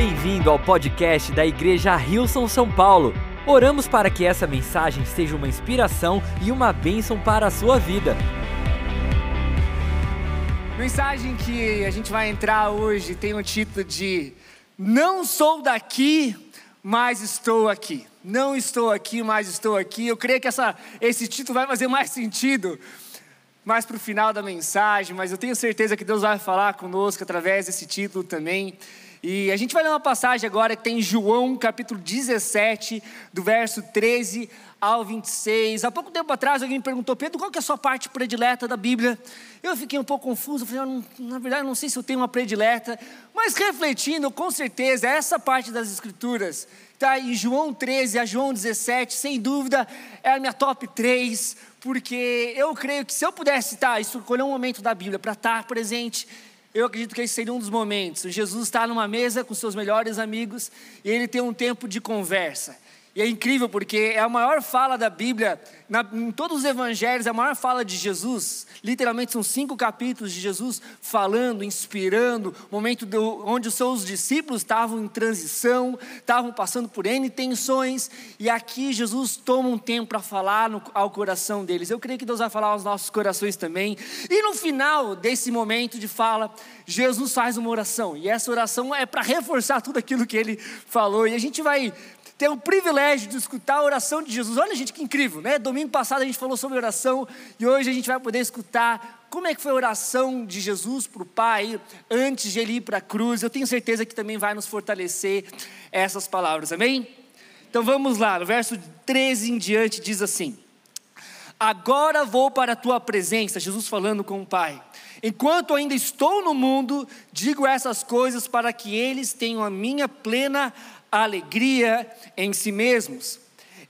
Bem-vindo ao podcast da Igreja Rilson São Paulo. Oramos para que essa mensagem seja uma inspiração e uma bênção para a sua vida. Mensagem que a gente vai entrar hoje tem o título de Não sou daqui, mas estou aqui. Não estou aqui, mas estou aqui. Eu creio que essa, esse título vai fazer mais sentido mais para o final da mensagem, mas eu tenho certeza que Deus vai falar conosco através desse título também. E a gente vai ler uma passagem agora que tem João, capítulo 17, do verso 13 ao 26. Há pouco tempo atrás alguém me perguntou, Pedro, qual que é a sua parte predileta da Bíblia? Eu fiquei um pouco confuso, falei, ah, na verdade não sei se eu tenho uma predileta, mas refletindo, com certeza, essa parte das Escrituras, está em João 13 a João 17, sem dúvida, é a minha top 3, porque eu creio que se eu pudesse tá, escolher um momento da Bíblia para estar presente, eu acredito que esse seria um dos momentos. Jesus está numa mesa com seus melhores amigos e ele tem um tempo de conversa. E é incrível porque é a maior fala da Bíblia, na, em todos os evangelhos, é a maior fala de Jesus. Literalmente são cinco capítulos de Jesus falando, inspirando, momento do, onde os seus discípulos estavam em transição, estavam passando por N tensões, e aqui Jesus toma um tempo para falar no, ao coração deles. Eu creio que Deus vai falar aos nossos corações também. E no final desse momento de fala, Jesus faz uma oração, e essa oração é para reforçar tudo aquilo que ele falou, e a gente vai ter o privilégio de escutar a oração de Jesus. Olha, gente, que incrível, né? Domingo passado a gente falou sobre oração e hoje a gente vai poder escutar como é que foi a oração de Jesus para o Pai antes de ele ir para a cruz. Eu tenho certeza que também vai nos fortalecer essas palavras, amém? Então vamos lá, no verso 13 em diante diz assim: Agora vou para a tua presença, Jesus falando com o Pai. Enquanto ainda estou no mundo, digo essas coisas para que eles tenham a minha plena alegria em si mesmos.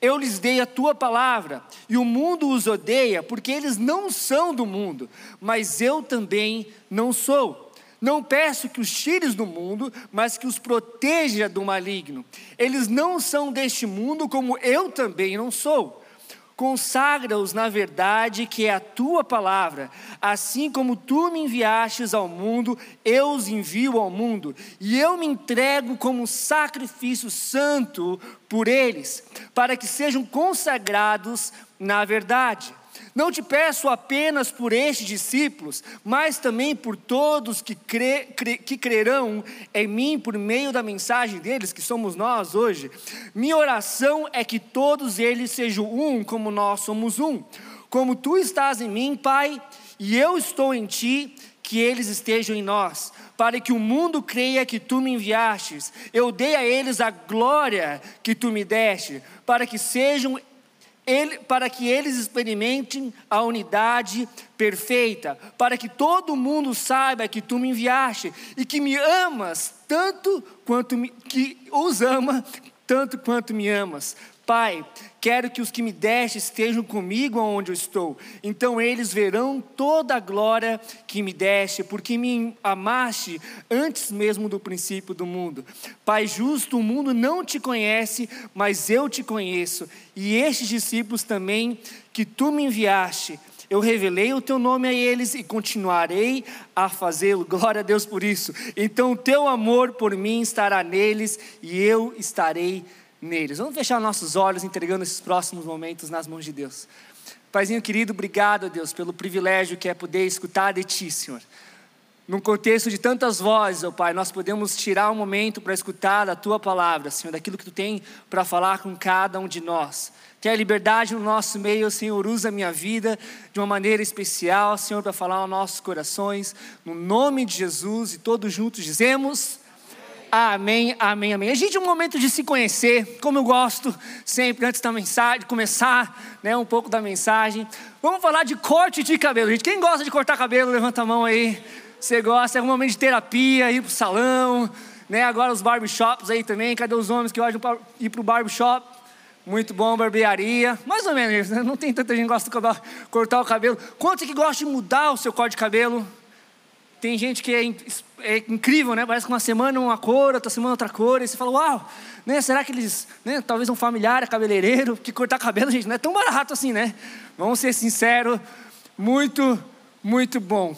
Eu lhes dei a tua palavra, e o mundo os odeia, porque eles não são do mundo, mas eu também não sou. Não peço que os tires do mundo, mas que os proteja do maligno. Eles não são deste mundo, como eu também não sou. Consagra-os na verdade, que é a tua palavra. Assim como tu me enviastes ao mundo, eu os envio ao mundo. E eu me entrego como sacrifício santo por eles, para que sejam consagrados na verdade. Não te peço apenas por estes discípulos, mas também por todos que, cre, que crerão em mim por meio da mensagem deles, que somos nós hoje. Minha oração é que todos eles sejam um, como nós somos um. Como tu estás em mim, Pai, e eu estou em ti, que eles estejam em nós, para que o mundo creia que tu me enviastes. Eu dei a eles a glória que tu me deste, para que sejam ele, para que eles experimentem a unidade perfeita, para que todo mundo saiba que tu me enviaste e que me amas tanto quanto me, que os ama tanto quanto me amas. Pai, quero que os que me deste estejam comigo onde eu estou. Então eles verão toda a glória que me deste, porque me amaste antes mesmo do princípio do mundo. Pai justo, o mundo não te conhece, mas eu te conheço. E estes discípulos também que tu me enviaste, eu revelei o teu nome a eles e continuarei a fazê-lo. Glória a Deus por isso. Então o teu amor por mim estará neles e eu estarei neles. Vamos fechar nossos olhos entregando esses próximos momentos nas mãos de Deus. Paizinho querido, obrigado, Deus, pelo privilégio que é poder escutar de Ti, Senhor. Num contexto de tantas vozes, ó oh Pai, nós podemos tirar um momento para escutar a Tua palavra, Senhor, daquilo que Tu tem para falar com cada um de nós. Tenha liberdade no nosso meio, Senhor, usa a minha vida de uma maneira especial, Senhor, para falar aos nossos corações, no nome de Jesus, e todos juntos dizemos... Amém, amém, amém. A gente é um momento de se conhecer, como eu gosto sempre antes da mensagem, começar, né, um pouco da mensagem. Vamos falar de corte de cabelo, gente. Quem gosta de cortar cabelo, levanta a mão aí. Você gosta? É um momento de terapia, ir pro salão, né? Agora os barbershops aí também. Cadê os homens que gostam de ir pro barbershop? Muito bom, barbearia. Mais ou menos, né? não tem tanta gente que gosta de cortar o cabelo. Quantos que gosta de mudar o seu corte de cabelo? Tem gente que é, é, incrível, né? Parece que uma semana uma cor, outra semana outra cor, e você fala, uau, né? Será que eles, né? Talvez um familiar, cabeleireiro, que cortar cabelo, gente, não é tão barato assim, né? Vamos ser sinceros, muito, muito bom.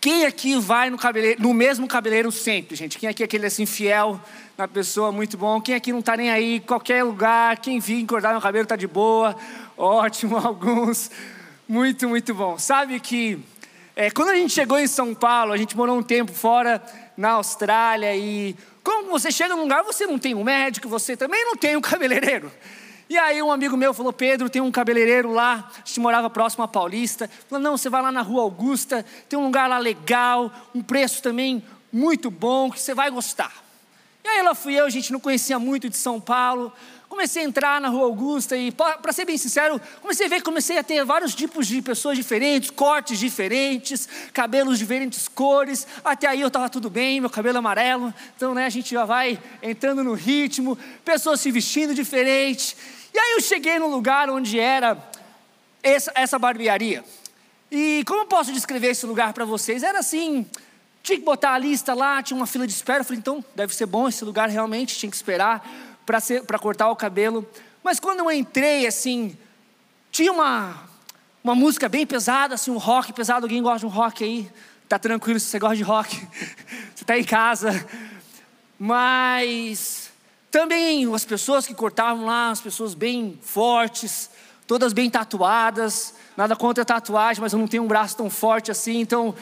Quem aqui vai no, no mesmo cabeleireiro sempre, gente? Quem aqui é aquele assim fiel na pessoa, muito bom? Quem aqui não está nem aí, qualquer lugar, quem vir cortar meu cabelo está de boa? Ótimo, alguns. Muito, muito bom. Sabe que é, quando a gente chegou em São Paulo, a gente morou um tempo fora na Austrália e quando você chega num lugar, você não tem um médico, você também não tem um cabeleireiro. E aí um amigo meu falou, Pedro, tem um cabeleireiro lá, a gente morava próximo à Paulista. Falou, não, você vai lá na Rua Augusta, tem um lugar lá legal, um preço também muito bom, que você vai gostar. E aí lá fui eu, a gente não conhecia muito de São Paulo. Comecei a entrar na Rua Augusta e, para ser bem sincero, comecei a ver, comecei a ter vários tipos de pessoas diferentes, cortes diferentes, cabelos diferentes cores. Até aí eu estava tudo bem, meu cabelo amarelo. Então, né, a gente já vai entrando no ritmo, pessoas se vestindo diferente. E aí eu cheguei num lugar onde era essa, essa barbearia. E como eu posso descrever esse lugar para vocês? Era assim, tinha que botar a lista lá, tinha uma fila de espera. Eu falei, então deve ser bom esse lugar realmente, tinha que esperar para cortar o cabelo. Mas quando eu entrei, assim, tinha uma, uma música bem pesada, assim, um rock pesado. Alguém gosta de um rock aí? Tá tranquilo se você gosta de rock. você está em casa. Mas também as pessoas que cortavam lá, as pessoas bem fortes, todas bem tatuadas. Nada contra a tatuagem, mas eu não tenho um braço tão forte assim, então.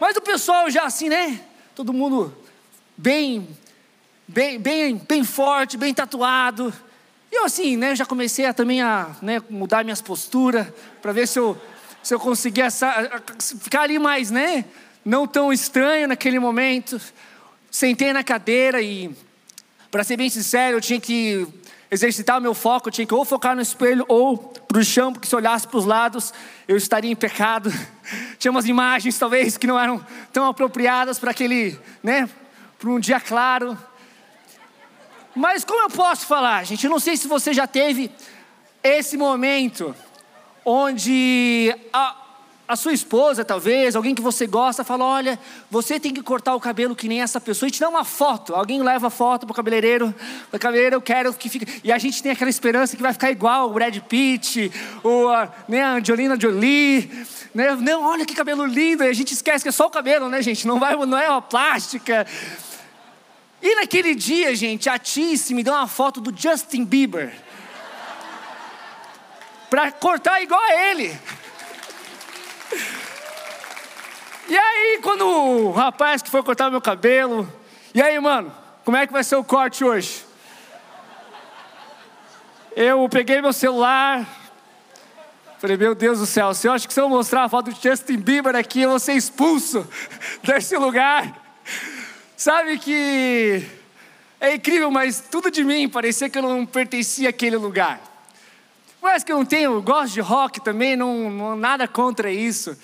Mas o pessoal já assim, né? Todo mundo bem bem, bem, bem forte, bem tatuado. E eu assim, né, já comecei a, também a né, mudar minhas posturas, para ver se eu, se eu conseguia ficar ali mais, né, não tão estranho naquele momento. Sentei na cadeira e, para ser bem sincero, eu tinha que exercitar o meu foco, eu tinha que ou focar no espelho ou para o chão, porque se olhasse para os lados, eu estaria em pecado. Tinha umas imagens, talvez, que não eram tão apropriadas para aquele, né, para um dia claro. Mas como eu posso falar, gente? Eu não sei se você já teve esse momento onde a, a sua esposa, talvez, alguém que você gosta, fala: Olha, você tem que cortar o cabelo que nem essa pessoa e te dá uma foto. Alguém leva a foto para o cabeleireiro, o cabeleireiro, eu quero que fique. E a gente tem aquela esperança que vai ficar igual o Brad Pitt, ou a, né, a Angelina Jolie. Né? Não, olha que cabelo lindo. E a gente esquece que é só o cabelo, né, gente? Não, vai, não é uma plástica. E naquele dia, gente, a Tice me deu uma foto do Justin Bieber. Para cortar igual a ele. E aí, quando o rapaz que foi cortar meu cabelo, e aí, mano, como é que vai ser o corte hoje? Eu peguei meu celular, falei, meu Deus do céu, se eu acho que se eu mostrar a foto do Justin Bieber aqui, eu vou ser expulso desse lugar. Sabe que é incrível, mas tudo de mim parecia que eu não pertencia àquele lugar. Mas que eu não tenho, gosto de rock também, não, não nada contra isso.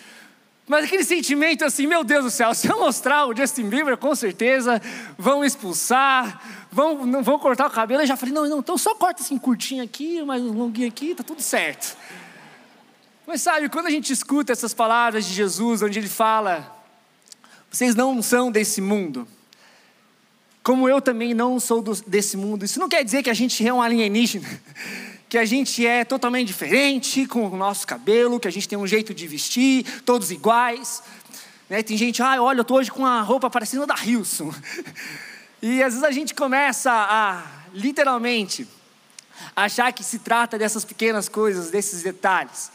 Mas aquele sentimento assim, meu Deus do céu, se eu mostrar o Justin Bieber, com certeza vão expulsar, vão, não vão cortar o cabelo. Eu já falei, não, não, então só corta assim curtinho aqui, mais um longuinho aqui, tá tudo certo. Mas sabe, quando a gente escuta essas palavras de Jesus, onde ele fala, vocês não são desse mundo, como eu também não sou do, desse mundo. Isso não quer dizer que a gente é um alienígena, que a gente é totalmente diferente com o nosso cabelo, que a gente tem um jeito de vestir, todos iguais. Né? Tem gente, ah, olha, eu estou hoje com uma roupa parecendo da Hilson. E às vezes a gente começa a, literalmente, achar que se trata dessas pequenas coisas, desses detalhes.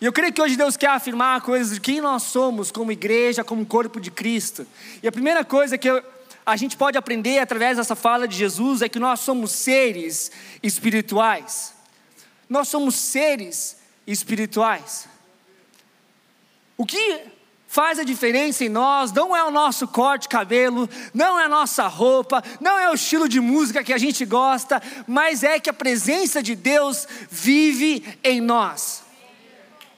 E eu creio que hoje Deus quer afirmar coisas de quem nós somos como igreja, como corpo de Cristo. E a primeira coisa que eu, a gente pode aprender através dessa fala de Jesus é que nós somos seres espirituais. Nós somos seres espirituais. O que faz a diferença em nós não é o nosso corte de cabelo, não é a nossa roupa, não é o estilo de música que a gente gosta, mas é que a presença de Deus vive em nós.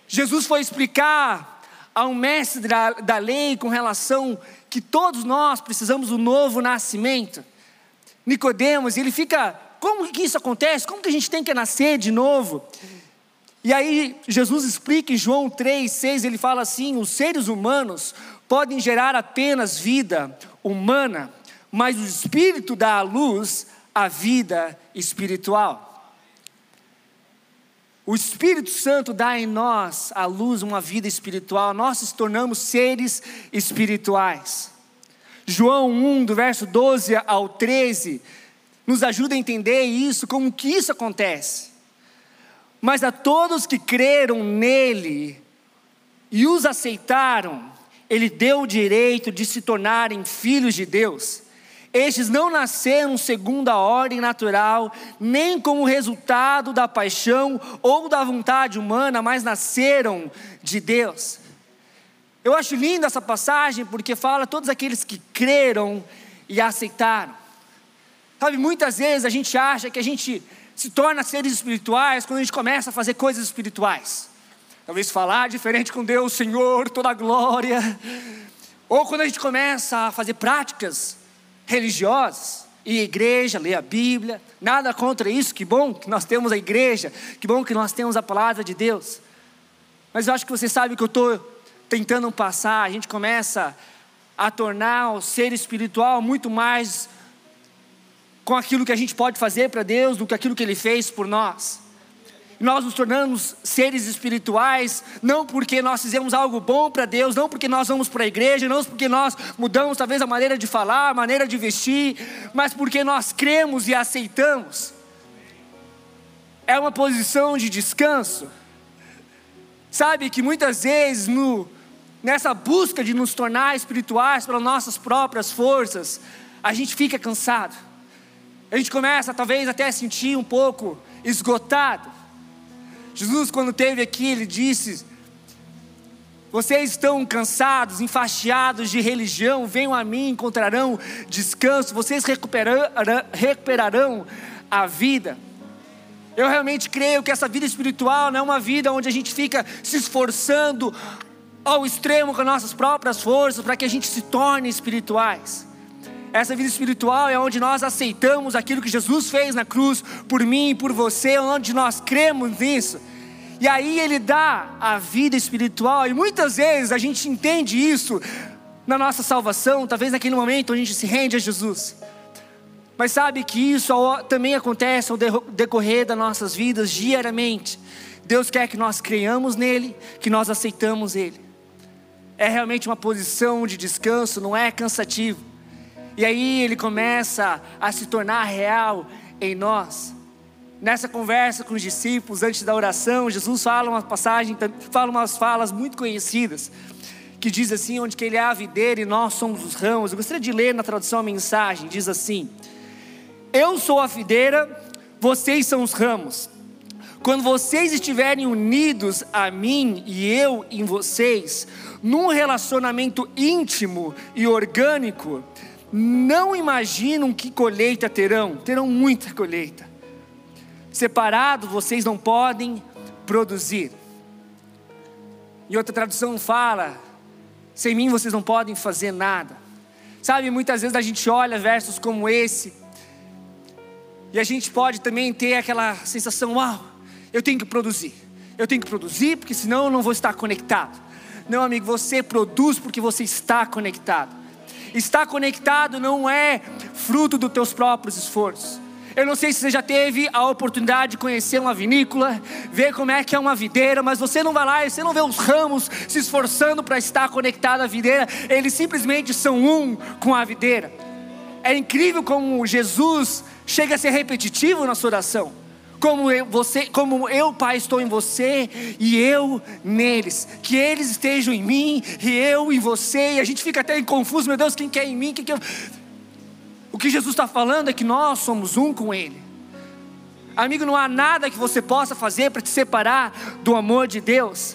Jesus foi explicar a um mestre da, da lei com relação que todos nós precisamos do novo nascimento. Nicodemos, ele fica, como que isso acontece? Como que a gente tem que nascer de novo? E aí Jesus explica em João 3, 6, ele fala assim: os seres humanos podem gerar apenas vida humana, mas o Espírito dá à luz a vida espiritual. O Espírito Santo dá em nós a luz, uma vida espiritual, nós nos tornamos seres espirituais. João 1, do verso 12 ao 13, nos ajuda a entender isso, como que isso acontece. Mas a todos que creram nele e os aceitaram, ele deu o direito de se tornarem filhos de Deus. Estes não nasceram segundo a ordem natural, nem como resultado da paixão ou da vontade humana, mas nasceram de Deus. Eu acho linda essa passagem porque fala todos aqueles que creram e aceitaram. Sabe, muitas vezes a gente acha que a gente se torna seres espirituais quando a gente começa a fazer coisas espirituais. Talvez falar diferente com Deus, Senhor, toda a glória. Ou quando a gente começa a fazer práticas religiosas, à igreja, ler a Bíblia, nada contra isso, que bom que nós temos a igreja, que bom que nós temos a palavra de Deus. Mas eu acho que você sabe que eu estou tentando passar, a gente começa a tornar o ser espiritual muito mais com aquilo que a gente pode fazer para Deus do que aquilo que Ele fez por nós nós nos tornamos seres espirituais, não porque nós fizemos algo bom para Deus, não porque nós vamos para a igreja, não porque nós mudamos talvez a maneira de falar, a maneira de vestir, mas porque nós cremos e aceitamos. É uma posição de descanso. Sabe que muitas vezes no, nessa busca de nos tornar espirituais pelas nossas próprias forças, a gente fica cansado. A gente começa talvez até a sentir um pouco esgotado. Jesus, quando teve aqui, ele disse: Vocês estão cansados, enfastiados de religião, venham a mim, encontrarão descanso, vocês recuperarão, a vida. Eu realmente creio que essa vida espiritual não é uma vida onde a gente fica se esforçando ao extremo com as nossas próprias forças para que a gente se torne espirituais. Essa vida espiritual é onde nós aceitamos aquilo que Jesus fez na cruz por mim e por você, onde nós cremos nisso. E aí ele dá a vida espiritual, e muitas vezes a gente entende isso na nossa salvação, talvez naquele momento a gente se rende a Jesus. Mas sabe que isso também acontece ao decorrer das nossas vidas diariamente. Deus quer que nós creiamos nele, que nós aceitamos ele. É realmente uma posição de descanso, não é cansativo. E aí ele começa a se tornar real em nós. Nessa conversa com os discípulos antes da oração, Jesus fala uma passagem, fala umas falas muito conhecidas, que diz assim, onde que ele é a videira e nós somos os ramos. Eu gostaria de ler na tradução a mensagem, diz assim: Eu sou a videira, vocês são os ramos. Quando vocês estiverem unidos a mim e eu em vocês, num relacionamento íntimo e orgânico, não imaginam que colheita terão, terão muita colheita. Separados vocês não podem produzir. E outra tradução fala: sem mim vocês não podem fazer nada. Sabe, muitas vezes a gente olha versos como esse, e a gente pode também ter aquela sensação: uau, eu tenho que produzir, eu tenho que produzir, porque senão eu não vou estar conectado. Não, amigo, você produz porque você está conectado. Estar conectado não é fruto dos teus próprios esforços. Eu não sei se você já teve a oportunidade de conhecer uma vinícola, ver como é que é uma videira, mas você não vai lá e você não vê os ramos se esforçando para estar conectado à videira, eles simplesmente são um com a videira. É incrível como Jesus chega a ser repetitivo na sua oração como eu, você, como eu, Pai, estou em você e eu neles, que eles estejam em mim e eu em você, e a gente fica até confuso, meu Deus, quem quer em mim, quem quer... O que Jesus está falando é que nós somos um com Ele. Amigo, não há nada que você possa fazer para te separar do amor de Deus.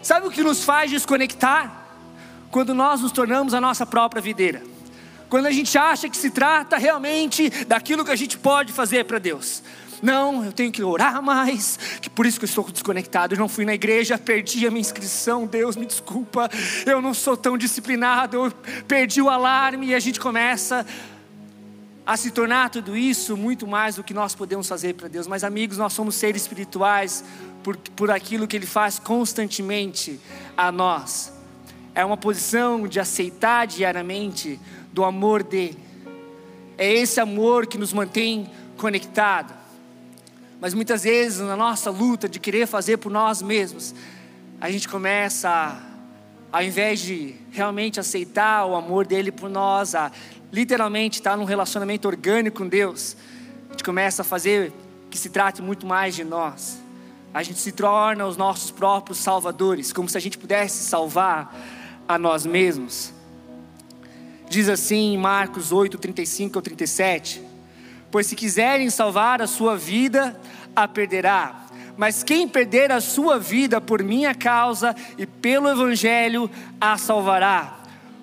Sabe o que nos faz desconectar? Quando nós nos tornamos a nossa própria videira. Quando a gente acha que se trata realmente daquilo que a gente pode fazer para Deus. Não, eu tenho que orar mais, que por isso que eu estou desconectado. Eu não fui na igreja, perdi a minha inscrição. Deus me desculpa, eu não sou tão disciplinado, eu perdi o alarme e a gente começa a se tornar tudo isso muito mais do que nós podemos fazer para Deus. Mas, amigos, nós somos seres espirituais por, por aquilo que Ele faz constantemente a nós. É uma posição de aceitar diariamente do amor dEle. É esse amor que nos mantém conectados. Mas muitas vezes, na nossa luta de querer fazer por nós mesmos, a gente começa, a, ao invés de realmente aceitar o amor dele por nós, a literalmente estar num relacionamento orgânico com Deus, a gente começa a fazer que se trate muito mais de nós. A gente se torna os nossos próprios salvadores, como se a gente pudesse salvar a nós mesmos. Diz assim em Marcos 8, 35 ou 37: Pois se quiserem salvar a sua vida, a perderá. Mas quem perder a sua vida por minha causa e pelo Evangelho, a salvará.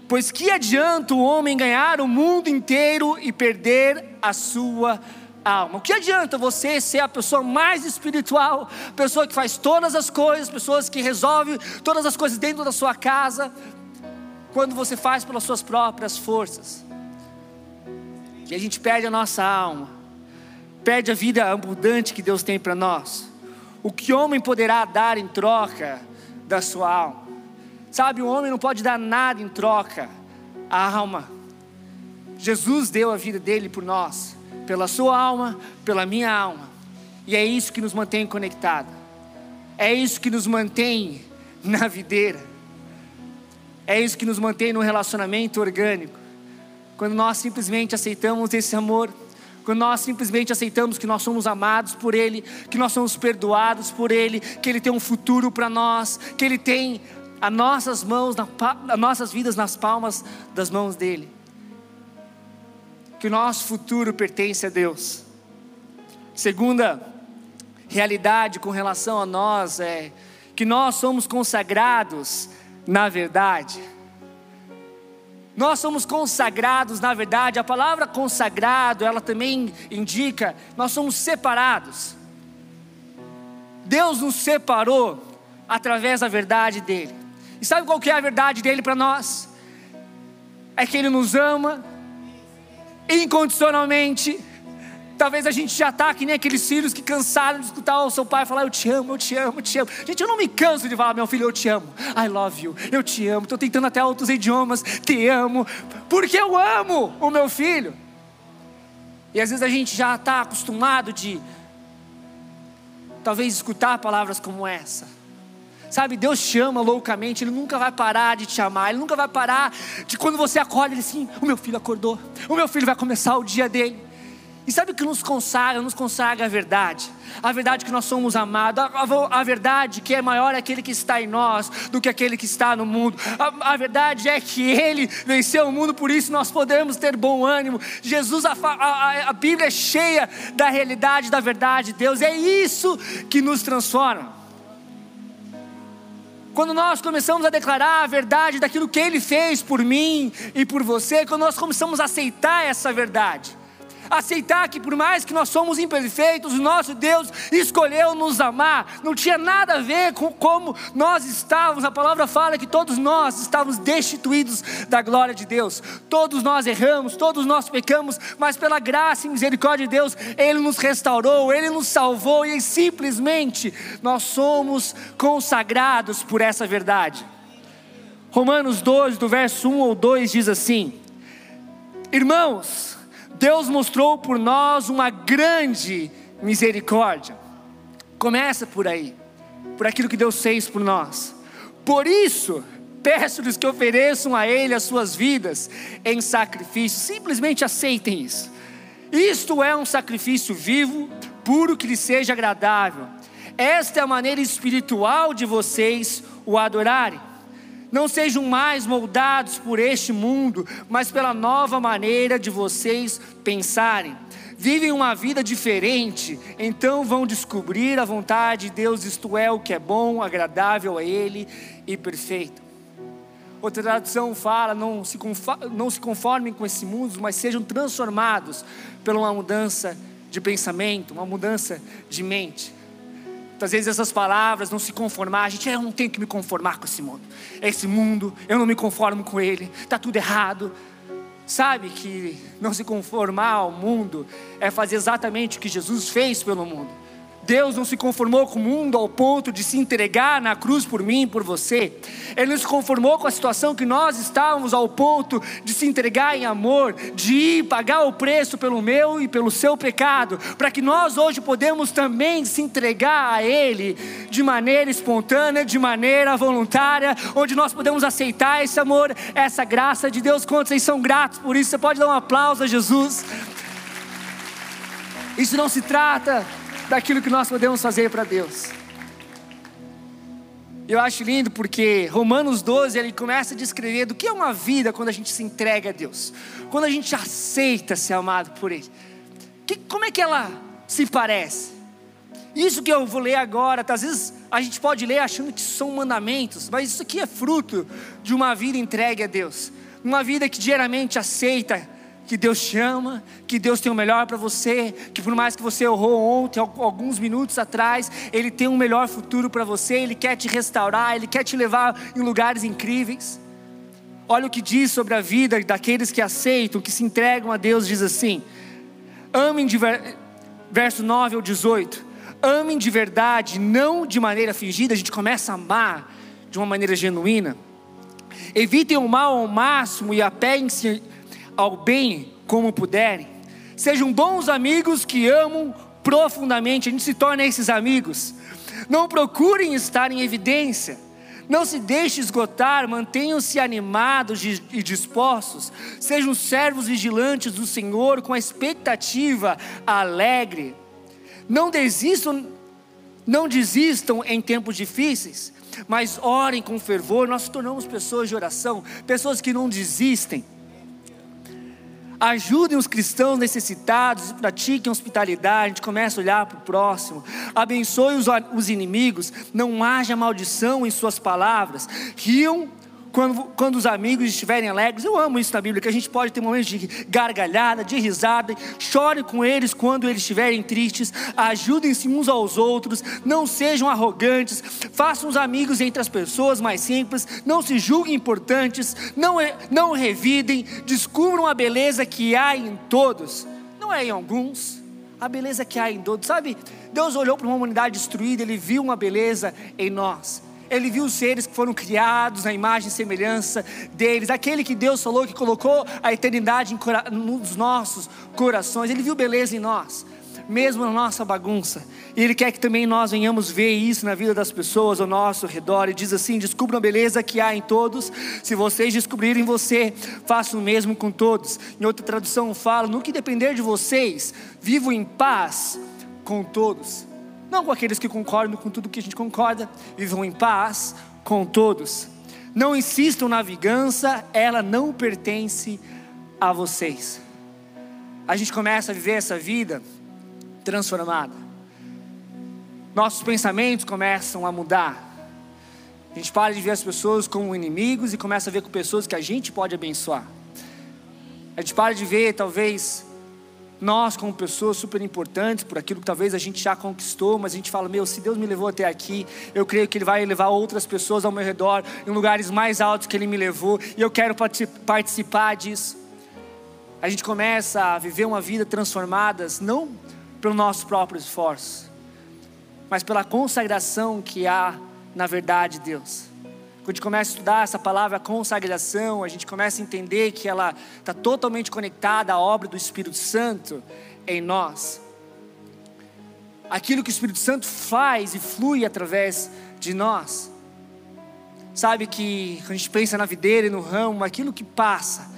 Pois que adianta o homem ganhar o mundo inteiro e perder a sua alma? O que adianta você ser a pessoa mais espiritual, pessoa que faz todas as coisas, pessoas que resolve todas as coisas dentro da sua casa, quando você faz pelas suas próprias forças? E a gente perde a nossa alma, perde a vida abundante que Deus tem para nós. O que homem poderá dar em troca da sua alma? Sabe, o homem não pode dar nada em troca. A alma. Jesus deu a vida dele por nós, pela sua alma, pela minha alma. E é isso que nos mantém conectados. É isso que nos mantém na videira. É isso que nos mantém no relacionamento orgânico. Quando nós simplesmente aceitamos esse amor, quando nós simplesmente aceitamos que nós somos amados por Ele, que nós somos perdoados por Ele, que Ele tem um futuro para nós, que Ele tem as nossas mãos, as nossas vidas nas palmas das mãos dele. Que o nosso futuro pertence a Deus. Segunda realidade com relação a nós é que nós somos consagrados na verdade. Nós somos consagrados na verdade. A palavra consagrado, ela também indica nós somos separados. Deus nos separou através da verdade dele. E sabe qual que é a verdade dele para nós? É que ele nos ama incondicionalmente. Talvez a gente já está que nem aqueles filhos que cansaram de escutar o seu pai falar: Eu te amo, eu te amo, eu te amo. Gente, eu não me canso de falar, meu filho, eu te amo. I love you, eu te amo. Estou tentando até outros idiomas, te amo, porque eu amo o meu filho. E às vezes a gente já está acostumado de, talvez, escutar palavras como essa. Sabe, Deus te ama loucamente, Ele nunca vai parar de te amar, Ele nunca vai parar de quando você acorda, Ele assim, o meu filho acordou, o meu filho vai começar o dia dele. E sabe o que nos consagra? Nos consagra a verdade. A verdade que nós somos amados. A, a, a, verdade que é maior aquele que está em nós do que aquele que está no mundo. A, a, verdade é que Ele venceu o mundo, por isso nós podemos ter bom ânimo. Jesus, a, Bíblia é cheia da realidade, da verdade de Deus. É isso que nos transforma. Quando nós começamos a declarar a verdade daquilo que Ele fez por mim e por você, quando nós começamos a aceitar essa verdade, aceitar que por mais que nós somos imperfeitos, o nosso Deus escolheu nos amar. Não tinha nada a ver com como nós estávamos. A palavra fala que todos nós estávamos destituídos da glória de Deus. Todos nós erramos, todos nós pecamos, mas pela graça e misericórdia de Deus, Ele nos restaurou, Ele nos salvou e simplesmente nós somos consagrados por essa verdade. Romanos 12, do verso 1 ou 2 diz assim: Irmãos, Deus mostrou por nós uma grande misericórdia. Começa por aí, por aquilo que Deus fez por nós. Por isso, peço-lhes que ofereçam a Ele as suas vidas em sacrifício. Simplesmente aceitem isso. Isto é um sacrifício vivo, puro, que lhe seja agradável. Esta é a maneira espiritual de vocês o adorarem. Não sejam mais moldados por este mundo, mas pela nova maneira de vocês pensarem. Vivem uma vida diferente, então vão descobrir a vontade de Deus, isto é, o que é bom, agradável a Ele e perfeito. Outra tradução fala: não se, não se conformem com esse mundo, mas sejam transformados por uma mudança de pensamento, uma mudança de mente. Às vezes essas palavras não se conformar, a gente, eu não tenho que me conformar com esse mundo. Esse mundo, eu não me conformo com ele, está tudo errado. Sabe que não se conformar ao mundo é fazer exatamente o que Jesus fez pelo mundo. Deus não se conformou com o mundo ao ponto de se entregar na cruz por mim, por você. Ele não se conformou com a situação que nós estávamos ao ponto de se entregar em amor, de ir pagar o preço pelo meu e pelo seu pecado, para que nós hoje podemos também se entregar a Ele de maneira espontânea, de maneira voluntária, onde nós podemos aceitar esse amor, essa graça de Deus. Quantos vocês são gratos por isso? Você pode dar um aplauso a Jesus. Isso não se trata daquilo que nós podemos fazer para Deus. Eu acho lindo porque Romanos 12 ele começa a descrever do que é uma vida quando a gente se entrega a Deus, quando a gente aceita ser amado por Ele. Que, como é que ela se parece? Isso que eu vou ler agora, às vezes a gente pode ler achando que são mandamentos, mas isso aqui é fruto de uma vida entregue a Deus, uma vida que diariamente aceita que Deus te ama, que Deus tem o melhor para você, que por mais que você errou ontem, alguns minutos atrás, Ele tem um melhor futuro para você, Ele quer te restaurar, Ele quer te levar em lugares incríveis. Olha o que diz sobre a vida daqueles que aceitam, que se entregam a Deus, diz assim: amem de ver... verso 9 ao 18, amem de verdade, não de maneira fingida, a gente começa a amar de uma maneira genuína. Evitem o mal ao máximo e apeguem-se ao bem como puderem. Sejam bons amigos que amam profundamente, a gente se torna esses amigos. Não procurem estar em evidência. Não se deixe esgotar, mantenham-se animados e dispostos. Sejam servos vigilantes do Senhor com a expectativa alegre. Não desistam, não desistam em tempos difíceis, mas orem com fervor. Nós tornamos pessoas de oração, pessoas que não desistem ajudem os cristãos necessitados, pratiquem hospitalidade, a gente começa a olhar para o próximo, abençoe os, os inimigos, não haja maldição em suas palavras, riam quando, quando os amigos estiverem alegres, eu amo isso na Bíblia, que a gente pode ter momentos de gargalhada, de risada, chore com eles quando eles estiverem tristes, ajudem-se uns aos outros, não sejam arrogantes, façam os amigos entre as pessoas mais simples, não se julguem importantes, não, não revidem, descubram a beleza que há em todos, não é em alguns, a beleza que há em todos, sabe? Deus olhou para uma humanidade destruída, Ele viu uma beleza em nós ele viu os seres que foram criados na imagem e semelhança deles, aquele que Deus falou que colocou a eternidade nos nossos corações, ele viu beleza em nós, mesmo na nossa bagunça, e ele quer que também nós venhamos ver isso na vida das pessoas ao nosso redor, e diz assim: descubram a beleza que há em todos, se vocês descobrirem você, façam o mesmo com todos. Em outra tradução fala: no que depender de vocês, vivam em paz com todos não com aqueles que concordam com tudo que a gente concorda, vivam em paz com todos. Não insistam na vingança, ela não pertence a vocês. A gente começa a viver essa vida transformada. Nossos pensamentos começam a mudar. A gente para de ver as pessoas como inimigos e começa a ver com pessoas que a gente pode abençoar. A gente para de ver, talvez, nós, como pessoas super importantes, por aquilo que talvez a gente já conquistou, mas a gente fala: meu, se Deus me levou até aqui, eu creio que Ele vai levar outras pessoas ao meu redor, em lugares mais altos que Ele me levou, e eu quero participar disso. A gente começa a viver uma vida transformada, não pelo nosso próprio esforço, mas pela consagração que há na verdade de Deus. A gente começa a estudar essa palavra consagração, a gente começa a entender que ela está totalmente conectada à obra do Espírito Santo em nós. Aquilo que o Espírito Santo faz e flui através de nós. Sabe que a gente pensa na videira e no ramo, aquilo que passa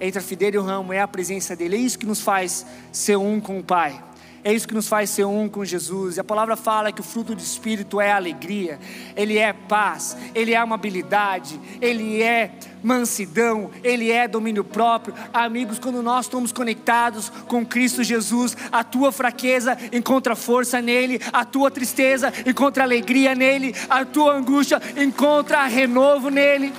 entre a videira e o ramo é a presença dele, é isso que nos faz ser um com o Pai. É isso que nos faz ser um com Jesus. E a palavra fala que o fruto do Espírito é alegria, ele é paz, ele é amabilidade, ele é mansidão, ele é domínio próprio. Amigos, quando nós estamos conectados com Cristo Jesus, a tua fraqueza encontra força nele, a tua tristeza encontra alegria nele, a tua angústia encontra renovo nele.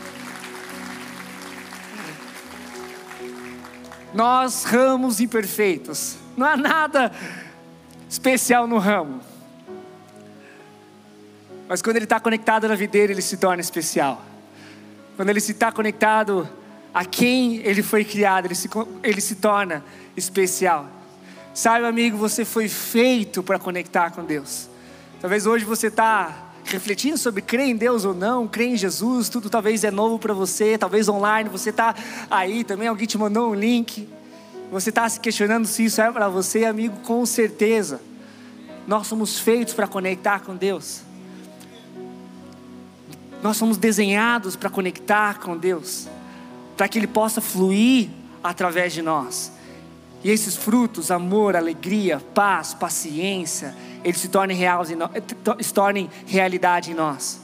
Nós ramos imperfeitos, não há nada especial no ramo. Mas quando ele está conectado na videira, ele se torna especial. Quando ele está conectado a quem ele foi criado, ele se, ele se torna especial. Sabe, amigo, você foi feito para conectar com Deus. Talvez hoje você está refletindo sobre crer em Deus ou não, crer em Jesus, tudo talvez é novo para você, talvez online, você está aí também, alguém te mandou um link, você está se questionando se isso é para você, amigo, com certeza. Nós somos feitos para conectar com Deus. Nós somos desenhados para conectar com Deus, para que Ele possa fluir através de nós. E esses frutos, amor, alegria, paz, paciência, eles se tornem, reais em se tornem realidade em nós.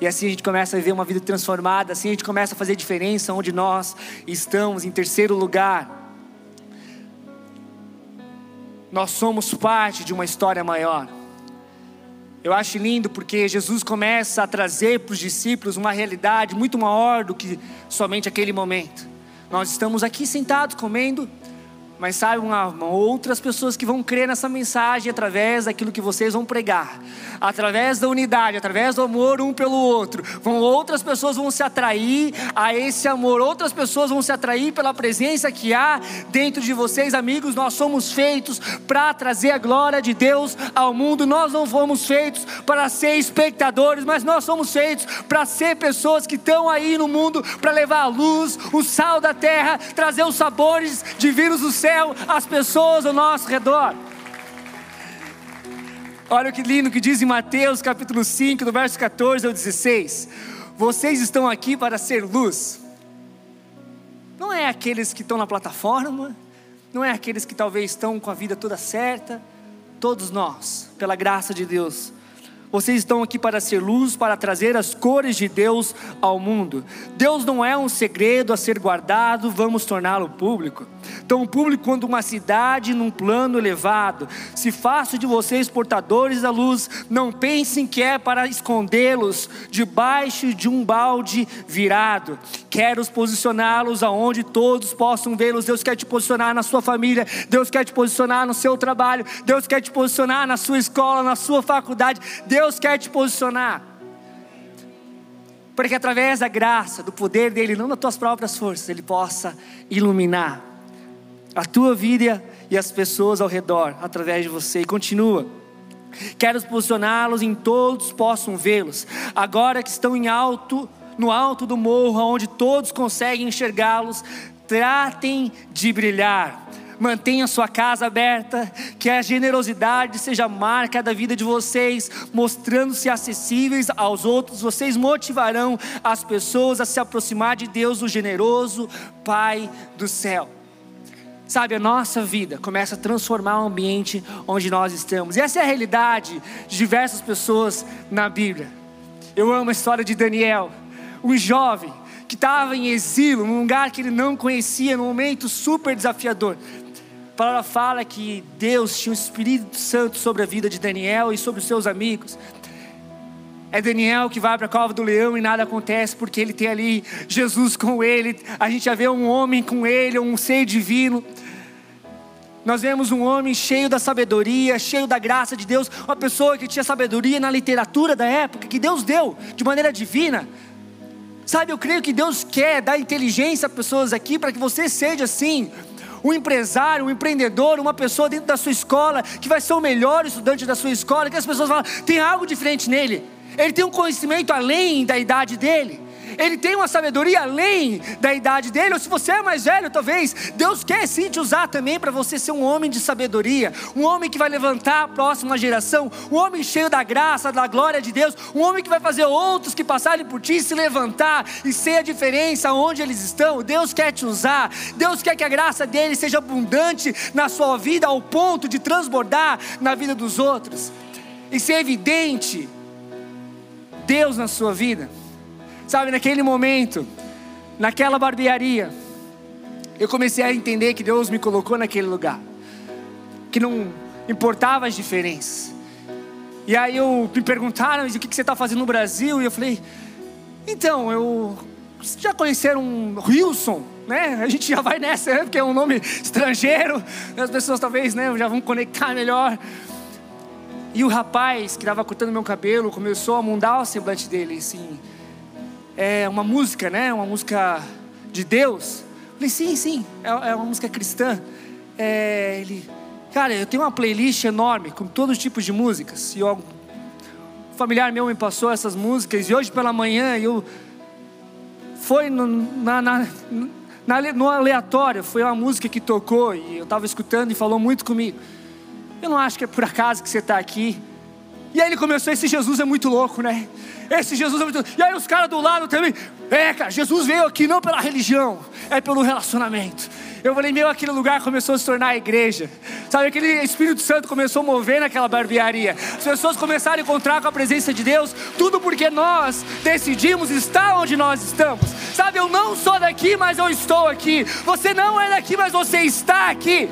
E assim a gente começa a viver uma vida transformada, assim a gente começa a fazer diferença onde nós estamos, em terceiro lugar. Nós somos parte de uma história maior. Eu acho lindo porque Jesus começa a trazer para os discípulos uma realidade muito maior do que somente aquele momento. Nós estamos aqui sentados comendo, mas saibam, outras pessoas que vão crer nessa mensagem através daquilo que vocês vão pregar, através da unidade, através do amor um pelo outro. Vão outras pessoas vão se atrair a esse amor, outras pessoas vão se atrair pela presença que há dentro de vocês, amigos. Nós somos feitos para trazer a glória de Deus ao mundo. Nós não fomos feitos para ser espectadores, mas nós somos feitos para ser pessoas que estão aí no mundo para levar a luz, o sal da terra, trazer os sabores divinos do céu às pessoas ao nosso redor. Olha que lindo que diz em Mateus capítulo 5, do verso 14 ao 16: Vocês estão aqui para ser luz. Não é aqueles que estão na plataforma, não é aqueles que talvez estão com a vida toda certa, todos nós, pela graça de Deus, vocês estão aqui para ser luz, para trazer as cores de Deus ao mundo. Deus não é um segredo a ser guardado, vamos torná-lo público. Tão público quanto uma cidade num plano elevado. Se faço de vocês portadores da luz, não pensem que é para escondê-los debaixo de um balde virado. Quero posicioná-los aonde todos possam vê-los. Deus quer te posicionar na sua família, Deus quer te posicionar no seu trabalho, Deus quer te posicionar na sua escola, na sua faculdade. Deus Deus quer te posicionar. Para que através da graça, do poder dEle, não das tuas próprias forças, Ele possa iluminar a tua vida e as pessoas ao redor, através de você. E continua. Quero posicioná-los em todos possam vê-los. Agora que estão em alto, no alto do morro, onde todos conseguem enxergá-los, tratem de brilhar mantenha sua casa aberta, que a generosidade seja marca da vida de vocês, mostrando-se acessíveis aos outros, vocês motivarão as pessoas a se aproximar de Deus, o generoso Pai do céu. Sabe, a nossa vida começa a transformar o ambiente onde nós estamos, e essa é a realidade de diversas pessoas na Bíblia. Eu amo a história de Daniel, um jovem que estava em exílio, num lugar que ele não conhecia, num momento super desafiador. A palavra fala que Deus tinha o Espírito Santo sobre a vida de Daniel e sobre os seus amigos. É Daniel que vai para a cova do leão e nada acontece porque ele tem ali Jesus com ele. A gente já vê um homem com ele, um ser divino. Nós vemos um homem cheio da sabedoria, cheio da graça de Deus, uma pessoa que tinha sabedoria na literatura da época, que Deus deu de maneira divina. Sabe, eu creio que Deus quer dar inteligência a pessoas aqui para que você seja assim, um empresário, um empreendedor, uma pessoa dentro da sua escola que vai ser o melhor estudante da sua escola, que as pessoas falam, tem algo diferente nele. Ele tem um conhecimento além da idade dele ele tem uma sabedoria além da idade dele, ou se você é mais velho, talvez, Deus quer sim te usar também para você ser um homem de sabedoria, um homem que vai levantar a próxima geração, um homem cheio da graça, da glória de Deus, um homem que vai fazer outros que passarem por ti se levantar e ser a diferença onde eles estão. Deus quer te usar, Deus quer que a graça dele seja abundante na sua vida ao ponto de transbordar na vida dos outros e ser evidente Deus na sua vida. Sabe, naquele momento, naquela barbearia, eu comecei a entender que Deus me colocou naquele lugar, que não importava as diferenças. E aí eu me perguntaram, o que você está fazendo no Brasil? E eu falei, então, eu já conheceram um Wilson, né? A gente já vai nessa, né? porque é um nome estrangeiro, as pessoas talvez né, já vão conectar melhor. E o rapaz que estava cortando meu cabelo começou a mudar o semblante dele, assim é uma música, né? Uma música de Deus. Eu falei, sim, sim, é, é uma música cristã. É, ele, Cara, eu tenho uma playlist enorme com todos os tipos de músicas. E eu, um familiar meu me passou essas músicas e hoje pela manhã eu foi no, na, na, na, no aleatório, foi uma música que tocou e eu estava escutando e falou muito comigo. Eu não acho que é por acaso que você está aqui. E aí ele começou, esse Jesus é muito louco, né? Esse Jesus é muito louco. E aí os caras do lado também, é, cara, Jesus veio aqui não pela religião, é pelo relacionamento. Eu falei, meu, aquele lugar começou a se tornar a igreja. Sabe, aquele Espírito Santo começou a mover naquela barbearia. As pessoas começaram a encontrar com a presença de Deus, tudo porque nós decidimos estar onde nós estamos. Sabe, eu não sou daqui, mas eu estou aqui. Você não é daqui, mas você está aqui.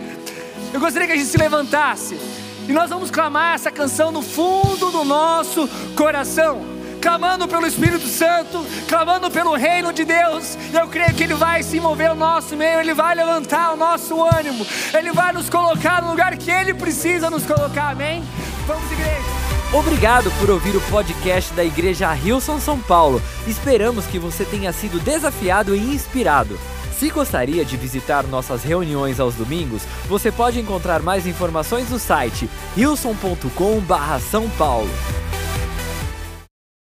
Eu gostaria que a gente se levantasse. E nós vamos clamar essa canção no fundo do nosso coração clamando pelo Espírito Santo, clamando pelo reino de Deus. Eu creio que Ele vai se mover no nosso meio, Ele vai levantar o nosso ânimo, Ele vai nos colocar no lugar que Ele precisa nos colocar, amém? Vamos, igreja. Obrigado por ouvir o podcast da Igreja Rilson São Paulo. Esperamos que você tenha sido desafiado e inspirado. Se gostaria de visitar nossas reuniões aos domingos, você pode encontrar mais informações no site rilson.com/são paulo.